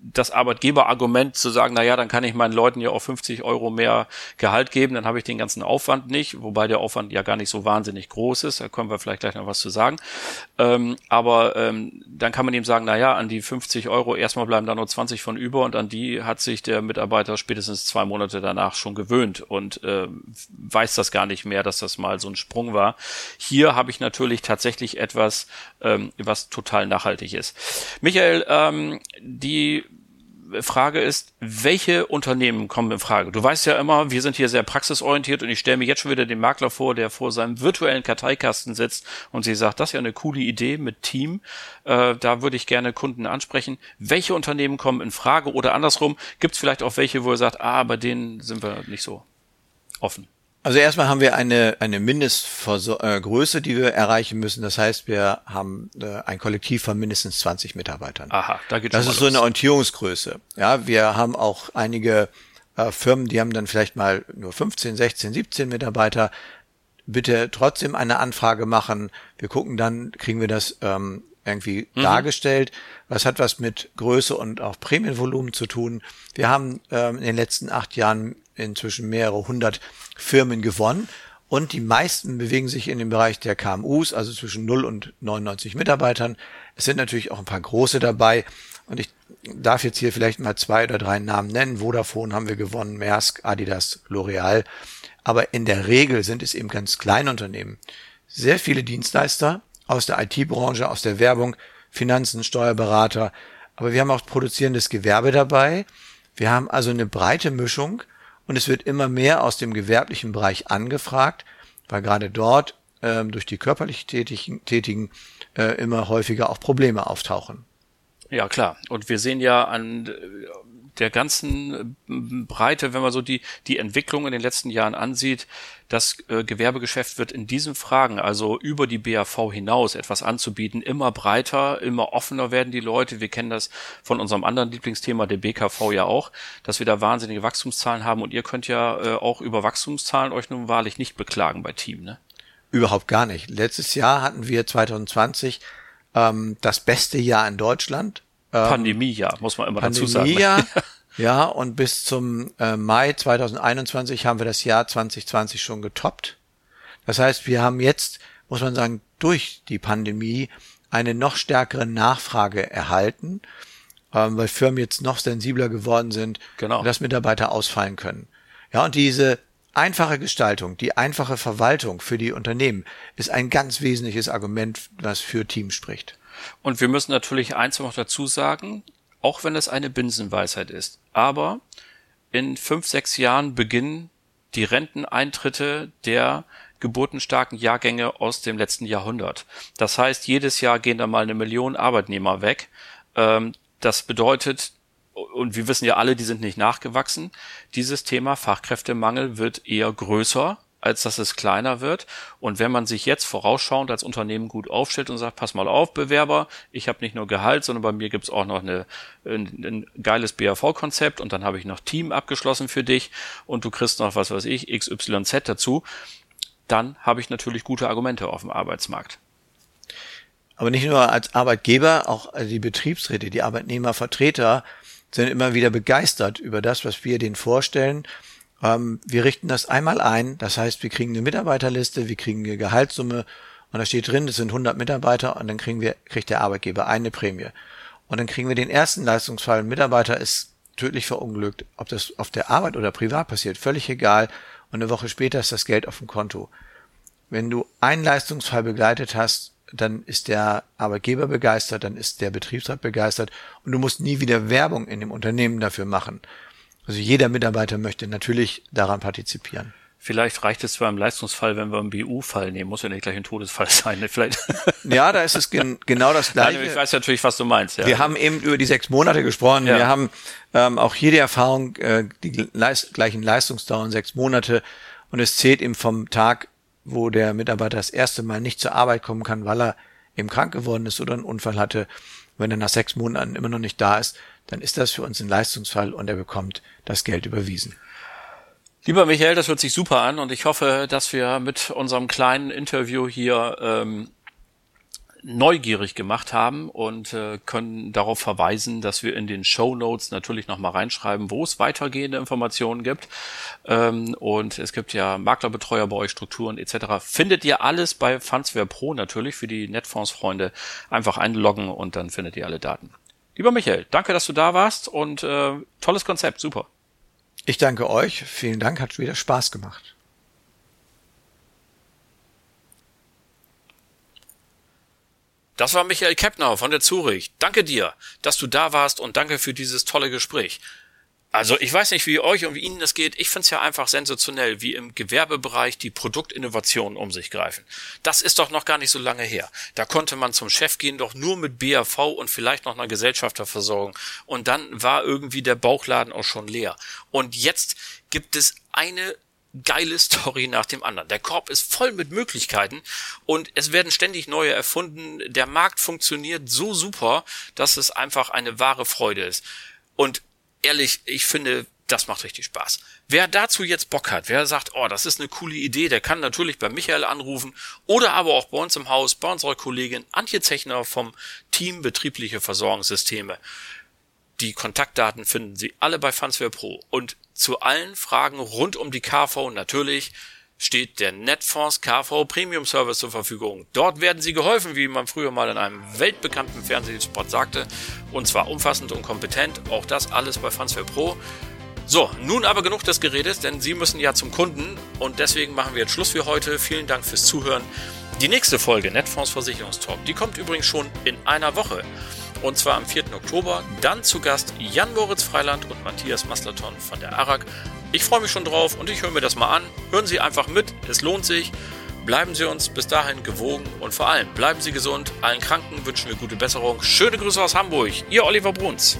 das Arbeitgeberargument zu sagen, na ja, dann kann ich meinen Leuten ja auch 50 Euro mehr Gehalt geben, dann habe ich den ganzen Aufwand nicht, wobei der Aufwand ja gar nicht so wahnsinnig groß ist, da können wir vielleicht gleich noch was zu sagen. Ähm, aber ähm, dann kann man ihm sagen, na ja, an die 50 Euro erstmal bleiben da nur 20 von über und an die hat sich der Mitarbeiter spätestens zwei Monate danach schon gewöhnt und äh, weiß das gar nicht mehr, dass das mal so ein Sprung war. Hier habe ich natürlich tatsächlich etwas, ähm, was total nachhaltig ist. Michael, ähm, die Frage ist, welche Unternehmen kommen in Frage? Du weißt ja immer, wir sind hier sehr praxisorientiert und ich stelle mir jetzt schon wieder den Makler vor, der vor seinem virtuellen Karteikasten sitzt und sie sagt, das ist ja eine coole Idee mit Team. Äh, da würde ich gerne Kunden ansprechen. Welche Unternehmen kommen in Frage oder andersrum? Gibt es vielleicht auch welche, wo ihr sagt, ah, bei denen sind wir nicht so offen? Also erstmal haben wir eine, eine Mindestgröße, die wir erreichen müssen. Das heißt, wir haben äh, ein Kollektiv von mindestens 20 Mitarbeitern. Aha, da geht Das ist so eine Orientierungsgröße. Ja, wir haben auch einige äh, Firmen, die haben dann vielleicht mal nur 15, 16, 17 Mitarbeiter. Bitte trotzdem eine Anfrage machen. Wir gucken dann, kriegen wir das ähm, irgendwie mhm. dargestellt. Was hat was mit Größe und auch Prämienvolumen zu tun? Wir haben ähm, in den letzten acht Jahren inzwischen mehrere hundert Firmen gewonnen. Und die meisten bewegen sich in dem Bereich der KMUs, also zwischen 0 und 99 Mitarbeitern. Es sind natürlich auch ein paar große dabei. Und ich darf jetzt hier vielleicht mal zwei oder drei Namen nennen. Vodafone haben wir gewonnen, Maersk, Adidas, L'Oreal. Aber in der Regel sind es eben ganz kleine Unternehmen. Sehr viele Dienstleister aus der IT-Branche, aus der Werbung, Finanzen, Steuerberater. Aber wir haben auch produzierendes Gewerbe dabei. Wir haben also eine breite Mischung und es wird immer mehr aus dem gewerblichen Bereich angefragt, weil gerade dort ähm, durch die körperlich Tätigen, Tätigen äh, immer häufiger auch Probleme auftauchen. Ja, klar. Und wir sehen ja an der ganzen äh, Breite, wenn man so die, die Entwicklung in den letzten Jahren ansieht, das äh, Gewerbegeschäft wird in diesen Fragen, also über die BAV hinaus etwas anzubieten, immer breiter, immer offener werden die Leute. Wir kennen das von unserem anderen Lieblingsthema, der BKV ja auch, dass wir da wahnsinnige Wachstumszahlen haben und ihr könnt ja äh, auch über Wachstumszahlen euch nun wahrlich nicht beklagen bei Team, ne? Überhaupt gar nicht. Letztes Jahr hatten wir 2020 ähm, das beste Jahr in Deutschland. Ähm, Pandemiejahr, muss man immer dazu sagen. Pandemiejahr, <laughs> ja, und bis zum äh, Mai 2021 haben wir das Jahr 2020 schon getoppt. Das heißt, wir haben jetzt, muss man sagen, durch die Pandemie eine noch stärkere Nachfrage erhalten, ähm, weil Firmen jetzt noch sensibler geworden sind, Genau. dass Mitarbeiter ausfallen können. Ja, und diese einfache Gestaltung, die einfache Verwaltung für die Unternehmen ist ein ganz wesentliches Argument, was für Teams spricht. Und wir müssen natürlich eins noch dazu sagen, auch wenn es eine Binsenweisheit ist, aber in fünf, sechs Jahren beginnen die Renteneintritte der geburtenstarken Jahrgänge aus dem letzten Jahrhundert. Das heißt, jedes Jahr gehen da mal eine Million Arbeitnehmer weg. Ähm, das bedeutet, und wir wissen ja alle, die sind nicht nachgewachsen, dieses Thema Fachkräftemangel wird eher größer, als dass es kleiner wird. Und wenn man sich jetzt vorausschauend als Unternehmen gut aufstellt und sagt, pass mal auf, Bewerber, ich habe nicht nur Gehalt, sondern bei mir gibt's auch noch eine, ein, ein geiles BAV-Konzept und dann habe ich noch Team abgeschlossen für dich und du kriegst noch, was weiß ich, XYZ dazu, dann habe ich natürlich gute Argumente auf dem Arbeitsmarkt. Aber nicht nur als Arbeitgeber, auch die Betriebsräte, die Arbeitnehmervertreter sind immer wieder begeistert über das, was wir denen vorstellen. Ähm, wir richten das einmal ein, das heißt, wir kriegen eine Mitarbeiterliste, wir kriegen eine Gehaltssumme und da steht drin, das sind 100 Mitarbeiter und dann kriegen wir, kriegt der Arbeitgeber eine Prämie. Und dann kriegen wir den ersten Leistungsfall, ein Mitarbeiter ist tödlich verunglückt, ob das auf der Arbeit oder privat passiert, völlig egal. Und eine Woche später ist das Geld auf dem Konto. Wenn du einen Leistungsfall begleitet hast, dann ist der Arbeitgeber begeistert, dann ist der Betriebsrat begeistert und du musst nie wieder Werbung in dem Unternehmen dafür machen. Also jeder Mitarbeiter möchte natürlich daran partizipieren. Vielleicht reicht es zwar im Leistungsfall, wenn wir einen BU-Fall nehmen, muss ja nicht gleich ein Todesfall <laughs> sein. Ne? Vielleicht. Ja, da ist es gen <laughs> genau das Gleiche. Nein, ich weiß natürlich, was du meinst. Ja. Wir haben eben über die sechs Monate gesprochen. Ja. Wir haben ähm, auch hier die Erfahrung, äh, die Leist gleichen Leistungsdauern sechs Monate und es zählt eben vom Tag, wo der Mitarbeiter das erste Mal nicht zur Arbeit kommen kann, weil er eben krank geworden ist oder einen Unfall hatte. Wenn er nach sechs Monaten immer noch nicht da ist, dann ist das für uns ein Leistungsfall und er bekommt das Geld überwiesen. Lieber Michael, das hört sich super an und ich hoffe, dass wir mit unserem kleinen Interview hier ähm, neugierig gemacht haben und äh, können darauf verweisen, dass wir in den Show Notes natürlich nochmal reinschreiben, wo es weitergehende Informationen gibt. Ähm, und es gibt ja Maklerbetreuer bei euch, Strukturen etc. Findet ihr alles bei Fundsware Pro natürlich für die Netfonds-Freunde. Einfach einloggen und dann findet ihr alle Daten. Lieber Michael, danke, dass du da warst und äh, tolles Konzept, super. Ich danke euch. Vielen Dank, hat wieder Spaß gemacht. Das war Michael Keppner von der Zurich. Danke dir, dass du da warst und danke für dieses tolle Gespräch. Also ich weiß nicht, wie euch und wie Ihnen das geht. Ich find's ja einfach sensationell, wie im Gewerbebereich die Produktinnovationen um sich greifen. Das ist doch noch gar nicht so lange her. Da konnte man zum Chef gehen, doch nur mit BAV und vielleicht noch einer Gesellschafterversorgung. Und dann war irgendwie der Bauchladen auch schon leer. Und jetzt gibt es eine geile Story nach dem anderen. Der Korb ist voll mit Möglichkeiten und es werden ständig neue erfunden. Der Markt funktioniert so super, dass es einfach eine wahre Freude ist. Und ehrlich, ich finde, das macht richtig Spaß. Wer dazu jetzt Bock hat, wer sagt, oh, das ist eine coole Idee, der kann natürlich bei Michael anrufen oder aber auch bei uns im Haus, bei unserer Kollegin Antje Zechner vom Team Betriebliche Versorgungssysteme. Die Kontaktdaten finden Sie alle bei Fansware Pro. Und zu allen Fragen rund um die KV natürlich steht der Netfonds KV Premium Service zur Verfügung. Dort werden Sie geholfen, wie man früher mal in einem weltbekannten Fernsehspot sagte. Und zwar umfassend und kompetent. Auch das alles bei Fansware Pro. So, nun aber genug des Geredes, denn Sie müssen ja zum Kunden und deswegen machen wir jetzt Schluss für heute. Vielen Dank fürs Zuhören. Die nächste Folge Netfonds Versicherungstalk, die kommt übrigens schon in einer Woche. Und zwar am 4. Oktober. Dann zu Gast Jan Moritz Freiland und Matthias Maslaton von der ARAG. Ich freue mich schon drauf und ich höre mir das mal an. Hören Sie einfach mit, es lohnt sich. Bleiben Sie uns bis dahin gewogen und vor allem bleiben Sie gesund. Allen Kranken wünschen wir gute Besserung. Schöne Grüße aus Hamburg. Ihr Oliver Bruns.